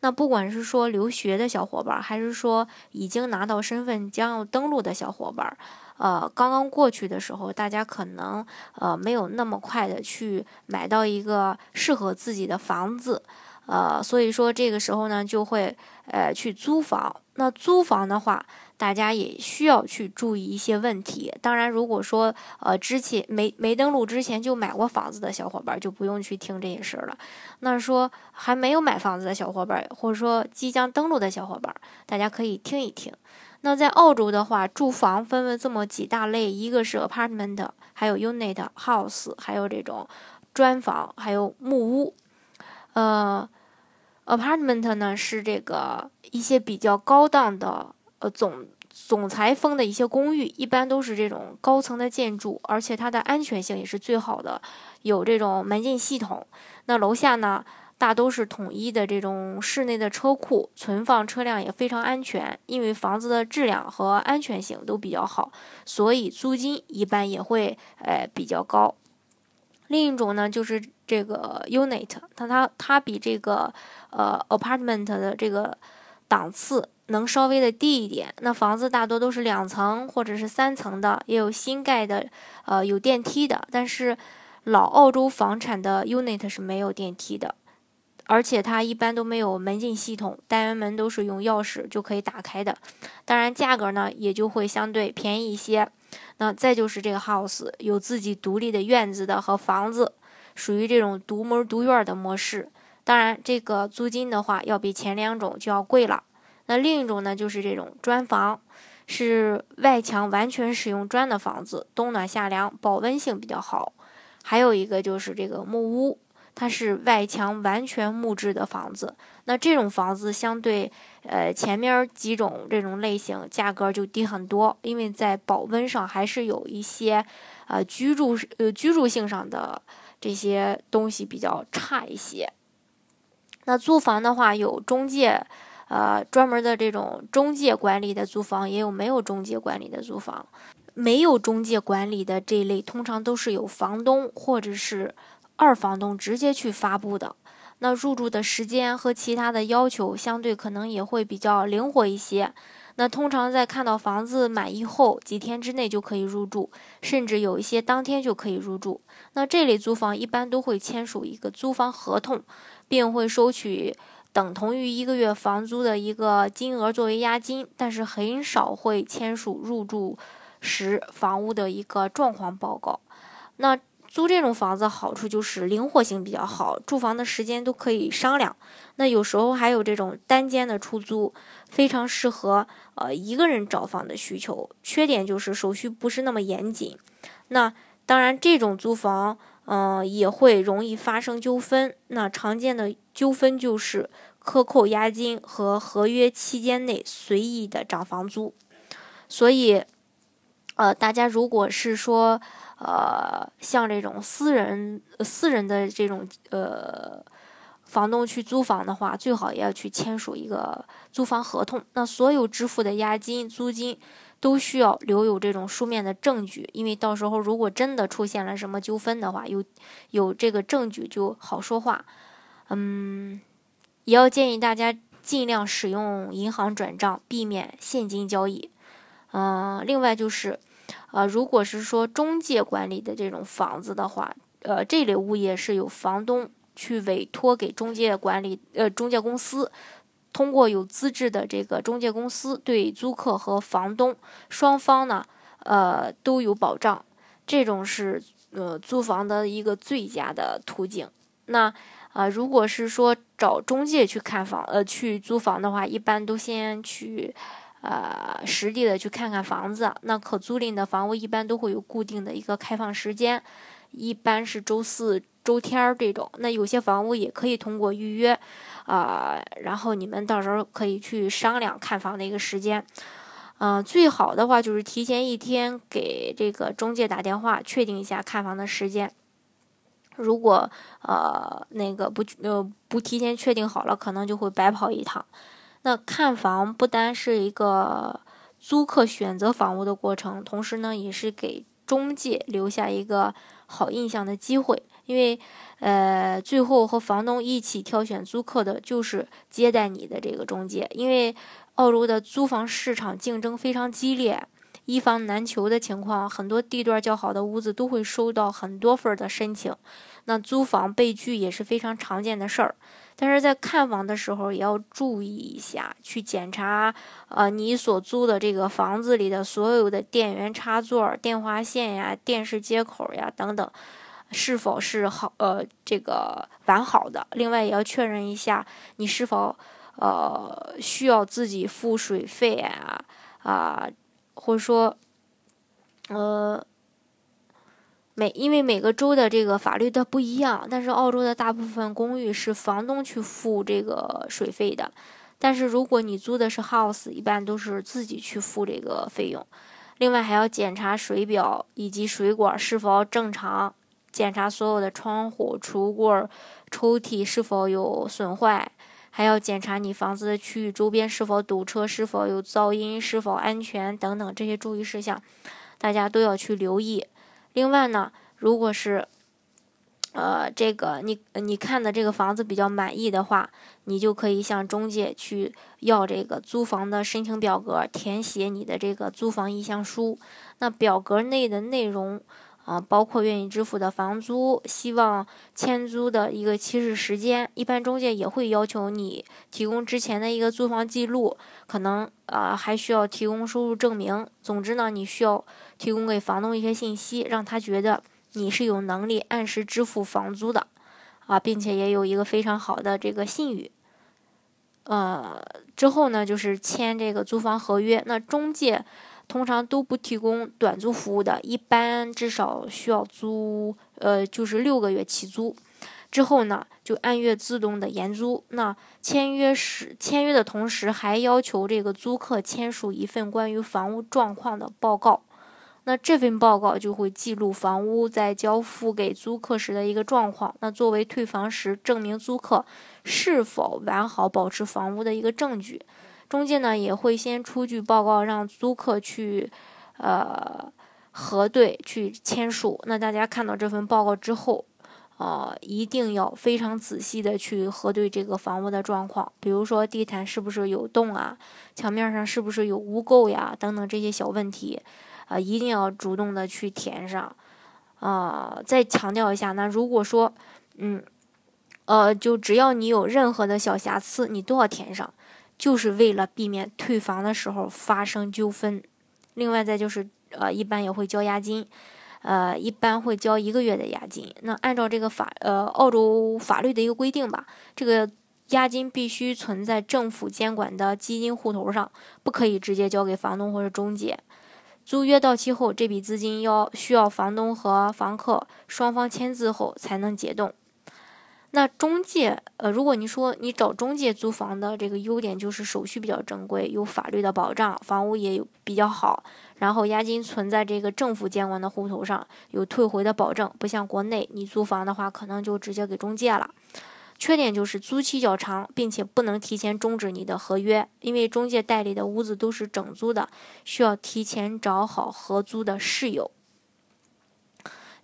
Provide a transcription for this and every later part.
那不管是说留学的小伙伴，还是说已经拿到身份将要登陆的小伙伴，呃，刚刚过去的时候，大家可能呃没有那么快的去买到一个适合自己的房子，呃，所以说这个时候呢，就会呃去租房。那租房的话，大家也需要去注意一些问题。当然，如果说呃之前没没登录之前就买过房子的小伙伴，就不用去听这些事儿了。那说还没有买房子的小伙伴，或者说即将登录的小伙伴，大家可以听一听。那在澳洲的话，住房分为这么几大类，一个是 apartment，还有 unit house，还有这种砖房，还有木屋。呃，apartment 呢是这个一些比较高档的呃总。总裁风的一些公寓，一般都是这种高层的建筑，而且它的安全性也是最好的，有这种门禁系统。那楼下呢，大都是统一的这种室内的车库，存放车辆也非常安全。因为房子的质量和安全性都比较好，所以租金一般也会呃比较高。另一种呢，就是这个 unit，它它它比这个呃 apartment 的这个档次。能稍微的低一点，那房子大多都是两层或者是三层的，也有新盖的，呃，有电梯的。但是老澳洲房产的 unit 是没有电梯的，而且它一般都没有门禁系统，单元门都是用钥匙就可以打开的。当然，价格呢也就会相对便宜一些。那再就是这个 house 有自己独立的院子的和房子，属于这种独门独院的模式。当然，这个租金的话要比前两种就要贵了。那另一种呢，就是这种砖房，是外墙完全使用砖的房子，冬暖夏凉，保温性比较好。还有一个就是这个木屋，它是外墙完全木质的房子。那这种房子相对呃前面几种这种类型价格就低很多，因为在保温上还是有一些呃居住呃居住性上的这些东西比较差一些。那租房的话，有中介。呃，专门的这种中介管理的租房，也有没有中介管理的租房。没有中介管理的这一类，通常都是有房东或者是二房东直接去发布的。那入住的时间和其他的要求，相对可能也会比较灵活一些。那通常在看到房子满意后，几天之内就可以入住，甚至有一些当天就可以入住。那这类租房一般都会签署一个租房合同，并会收取。等同于一个月房租的一个金额作为押金，但是很少会签署入住时房屋的一个状况报告。那租这种房子好处就是灵活性比较好，住房的时间都可以商量。那有时候还有这种单间的出租，非常适合呃一个人找房的需求。缺点就是手续不是那么严谨。那当然，这种租房嗯也会容易发生纠纷。那常见的纠纷就是。克扣押金和合约期间内随意的涨房租，所以，呃，大家如果是说，呃，像这种私人、私人的这种呃房东去租房的话，最好也要去签署一个租房合同。那所有支付的押金、租金都需要留有这种书面的证据，因为到时候如果真的出现了什么纠纷的话，有有这个证据就好说话。嗯。也要建议大家尽量使用银行转账，避免现金交易。嗯，另外就是，呃，如果是说中介管理的这种房子的话，呃，这类物业是由房东去委托给中介管理，呃，中介公司通过有资质的这个中介公司对租客和房东双方呢，呃，都有保障。这种是呃租房的一个最佳的途径。那。啊，如果是说找中介去看房，呃，去租房的话，一般都先去，呃，实地的去看看房子。那可租赁的房屋一般都会有固定的一个开放时间，一般是周四周天儿这种。那有些房屋也可以通过预约，啊，然后你们到时候可以去商量看房的一个时间。嗯，最好的话就是提前一天给这个中介打电话，确定一下看房的时间。如果呃那个不呃不提前确定好了，可能就会白跑一趟。那看房不单是一个租客选择房屋的过程，同时呢，也是给中介留下一个好印象的机会。因为呃，最后和房东一起挑选租客的就是接待你的这个中介。因为澳洲的租房市场竞争非常激烈，一房难求的情况，很多地段较好的屋子都会收到很多份的申请。那租房被拒也是非常常见的事儿。但是在看房的时候也要注意一下，去检查，呃，你所租的这个房子里的所有的电源插座、电话线呀、电视接口呀等等，是否是好，呃，这个完好的。另外也要确认一下，你是否，呃，需要自己付水费啊，啊，或者说，呃。每因为每个州的这个法律它不一样，但是澳洲的大部分公寓是房东去付这个水费的，但是如果你租的是 house，一般都是自己去付这个费用。另外还要检查水表以及水管是否正常，检查所有的窗户、橱柜、抽屉是否有损坏，还要检查你房子的区域周边是否堵车、是否有噪音、是否安全等等这些注意事项，大家都要去留意。另外呢，如果是，呃，这个你你看的这个房子比较满意的话，你就可以向中介去要这个租房的申请表格，填写你的这个租房意向书。那表格内的内容啊，包括愿意支付的房租，希望签租的一个起始时间。一般中介也会要求你提供之前的一个租房记录，可能啊还需要提供收入证明。总之呢，你需要。提供给房东一些信息，让他觉得你是有能力按时支付房租的，啊，并且也有一个非常好的这个信誉。呃，之后呢，就是签这个租房合约。那中介通常都不提供短租服务的，一般至少需要租，呃，就是六个月起租。之后呢，就按月自动的延租。那签约时，签约的同时还要求这个租客签署一份关于房屋状况的报告。那这份报告就会记录房屋在交付给租客时的一个状况，那作为退房时证明租客是否完好保持房屋的一个证据。中介呢也会先出具报告，让租客去呃核对、去签署。那大家看到这份报告之后，呃，一定要非常仔细的去核对这个房屋的状况，比如说地毯是不是有洞啊，墙面上是不是有污垢呀，等等这些小问题。啊，一定要主动的去填上，啊，再强调一下，那如果说，嗯，呃，就只要你有任何的小瑕疵，你都要填上，就是为了避免退房的时候发生纠纷。另外，再就是，呃，一般也会交押金，呃，一般会交一个月的押金。那按照这个法，呃，澳洲法律的一个规定吧，这个押金必须存在政府监管的基金户头上，不可以直接交给房东或者中介。租约到期后，这笔资金要需要房东和房客双方签字后才能解冻。那中介，呃，如果你说你找中介租房的这个优点就是手续比较正规，有法律的保障，房屋也有比较好，然后押金存在这个政府监管的户头上，有退回的保证，不像国内你租房的话，可能就直接给中介了。缺点就是租期较长，并且不能提前终止你的合约，因为中介代理的屋子都是整租的，需要提前找好合租的室友。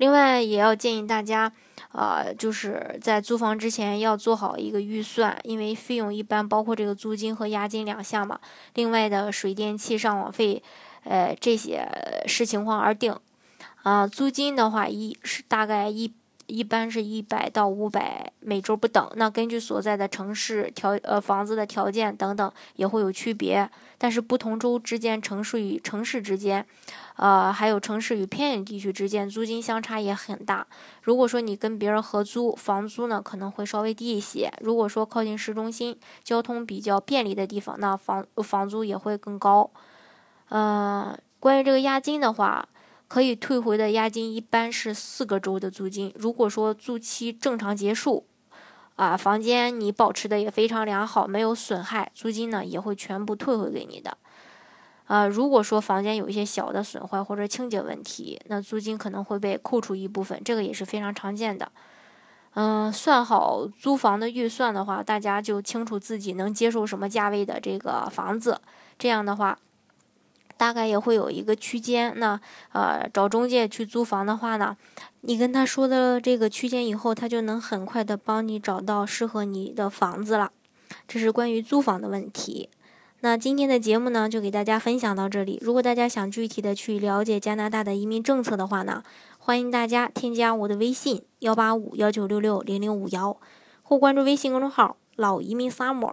另外，也要建议大家，呃，就是在租房之前要做好一个预算，因为费用一般包括这个租金和押金两项嘛。另外的水电气、上网费，呃，这些视情况而定。啊，租金的话，一是大概一。一般是一百到五百每周不等，那根据所在的城市条呃房子的条件等等也会有区别，但是不同州之间、城市与城市之间，呃还有城市与偏远地区之间租金相差也很大。如果说你跟别人合租，房租呢可能会稍微低一些；如果说靠近市中心、交通比较便利的地方，那房房租也会更高。嗯，关于这个押金的话。可以退回的押金一般是四个周的租金。如果说租期正常结束，啊，房间你保持的也非常良好，没有损害，租金呢也会全部退回给你的。啊，如果说房间有一些小的损坏或者清洁问题，那租金可能会被扣除一部分，这个也是非常常见的。嗯，算好租房的预算的话，大家就清楚自己能接受什么价位的这个房子。这样的话，大概也会有一个区间。那呃，找中介去租房的话呢，你跟他说的这个区间以后，他就能很快的帮你找到适合你的房子了。这是关于租房的问题。那今天的节目呢，就给大家分享到这里。如果大家想具体的去了解加拿大的移民政策的话呢，欢迎大家添加我的微信幺八五幺九六六零零五幺，或关注微信公众号“老移民 summer”，